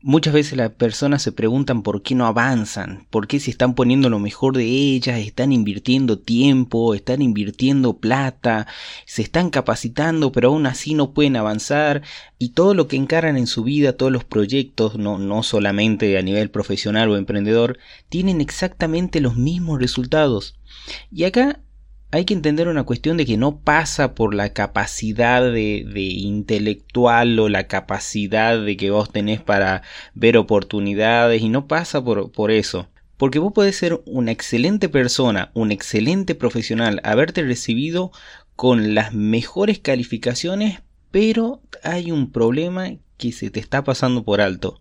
Muchas veces las personas se preguntan por qué no avanzan, por qué se están poniendo lo mejor de ellas, están invirtiendo tiempo, están invirtiendo plata, se están capacitando, pero aún así no pueden avanzar y todo lo que encaran en su vida, todos los proyectos, no, no solamente a nivel profesional o emprendedor, tienen exactamente los mismos resultados. Y acá hay que entender una cuestión de que no pasa por la capacidad de, intelectual o la capacidad de que vos tenés para ver oportunidades y no pasa por, por eso. Porque vos podés ser una excelente persona, un excelente profesional, haberte recibido con las mejores calificaciones, pero hay un problema que se te está pasando por alto.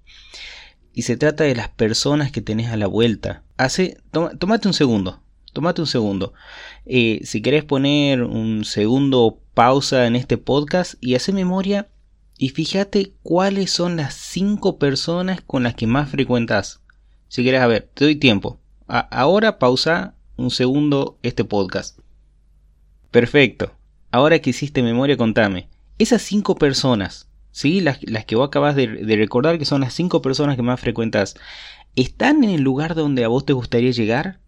Y se trata de las personas que tenés a la vuelta. Hace, tómate un segundo, Tómate un segundo. Eh, si querés poner un segundo pausa en este podcast y hace memoria y fíjate cuáles son las cinco personas con las que más frecuentas. Si querés, a ver, te doy tiempo. ahora pausa un segundo este podcast. Perfecto. Ahora que hiciste memoria, contame. Esas cinco personas, ¿sí? Las, que vos acabas de, de, recordar que son las cinco personas que más frecuentas, ¿están en el lugar donde a vos te gustaría llegar?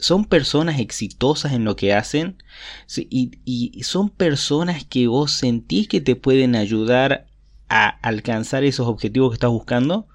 Son personas exitosas en lo que hacen y, son personas que vos sentís que te pueden ayudar a alcanzar esos objetivos que estás buscando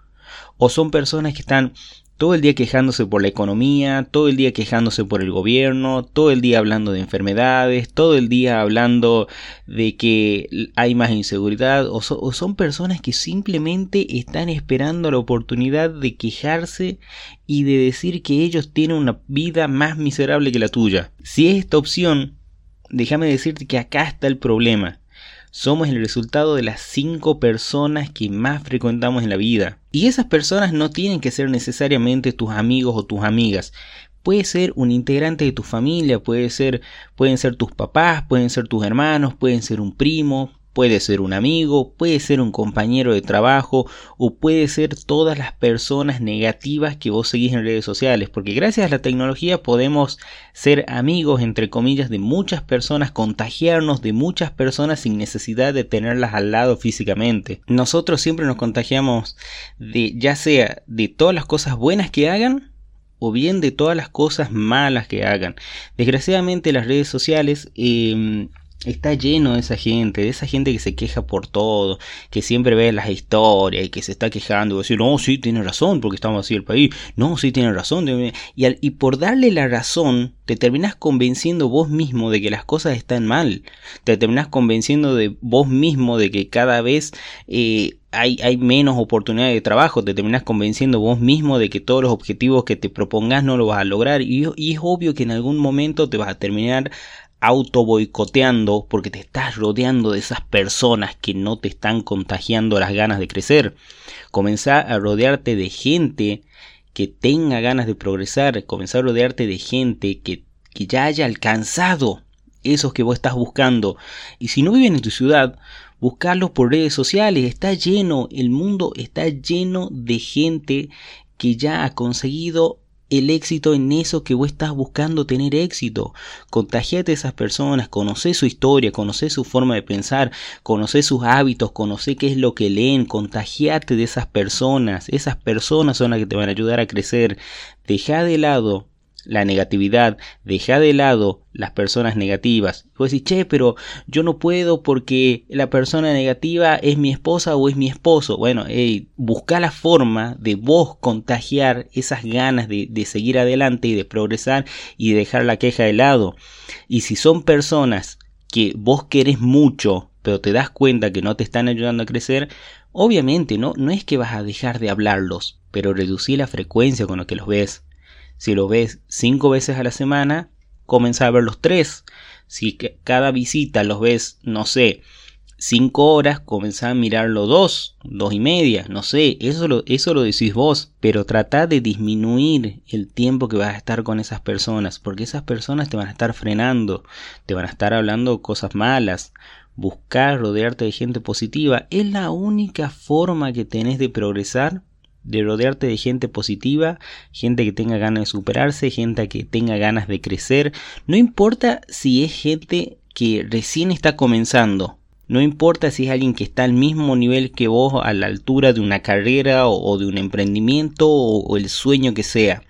o son personas que están todo el día quejándose por la economía, todo el día quejándose por el gobierno, todo el día hablando de enfermedades, todo el día hablando de que hay más inseguridad, o, son personas que simplemente están esperando la oportunidad de quejarse y de decir que ellos tienen una vida más miserable que la tuya. Si es esta opción, déjame decirte que acá está el problema somos el resultado de las cinco personas que más frecuentamos en la vida. Y esas personas no tienen que ser necesariamente tus amigos o tus amigas. Puede ser un integrante de tu familia, puede ser, pueden ser tus papás, pueden ser tus hermanos, pueden ser un primo, Puede ser un amigo, puede ser un compañero de trabajo o puede ser todas las personas negativas que vos seguís en redes sociales, porque gracias a la tecnología podemos ser amigos entre comillas de muchas personas, contagiarnos de muchas personas sin necesidad de tenerlas al lado físicamente. Nosotros siempre nos contagiamos de ya sea de todas las cosas buenas que hagan o bien de todas las cosas malas que hagan. Desgraciadamente las redes sociales eh, está lleno de esa gente, de esa gente que se queja por todo, que siempre ve las historias y que se está quejando y decir, no, sí, tiene razón, porque estamos así el país, no, sí, tiene razón. Y, y por darle la razón, te terminas convenciendo vos mismo de que las cosas están mal, te terminas convenciendo de vos mismo de que cada vez... Eh, hay, hay, menos oportunidades de trabajo, te terminas convenciendo vos mismo de que todos los objetivos que te propongas no lo vas a lograr. Y, es obvio que en algún momento te vas a terminar auto boicoteando porque te estás rodeando de esas personas que no te están contagiando las ganas de crecer. Comenzá a rodearte de gente que tenga ganas de progresar, comenzá a rodearte de gente que, que ya haya alcanzado esos que vos estás buscando. Y si no viven en tu ciudad, buscarlos por redes sociales. Está lleno, el mundo está lleno de gente que ya ha conseguido el éxito en eso que vos estás buscando tener éxito. Contagiate a esas personas, conoce su historia, conoce su forma de pensar, conoce sus hábitos, conoce qué es lo que leen, contagiate de esas personas. Esas personas son las que te van a ayudar a crecer. Deja de lado la negatividad, deja de lado las personas negativas. Vos decís, che, pero yo no puedo porque la persona negativa es mi esposa o es mi esposo. Bueno, busca la forma de vos contagiar esas ganas de, seguir adelante y de progresar y de dejar la queja de lado. Y si son personas que vos querés mucho, pero te das cuenta que no te están ayudando a crecer, obviamente no, no es que vas a dejar de hablarlos, pero reducir la frecuencia con la que los ves. Si lo ves cinco veces a la semana, comienza a verlos tres. Si cada visita los ves, no sé, cinco horas, comienza a mirarlo dos, dos y media, no sé, eso lo, eso lo decís vos, pero trata de disminuir el tiempo que vas a estar con esas personas, porque esas personas te van a estar frenando, te van a estar hablando cosas malas. Buscar rodearte de gente positiva es la única forma que tenés de progresar de rodearte de gente positiva, gente que tenga ganas de superarse, gente que tenga ganas de crecer. No importa si es gente que recién está comenzando. No importa si es alguien que está al mismo nivel que vos, a la altura de una carrera o, de un emprendimiento o, el sueño que sea.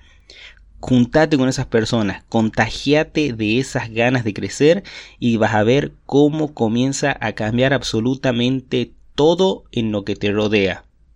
Juntate con esas personas, contagiate de esas ganas de crecer y vas a ver cómo comienza a cambiar absolutamente todo en lo que te rodea.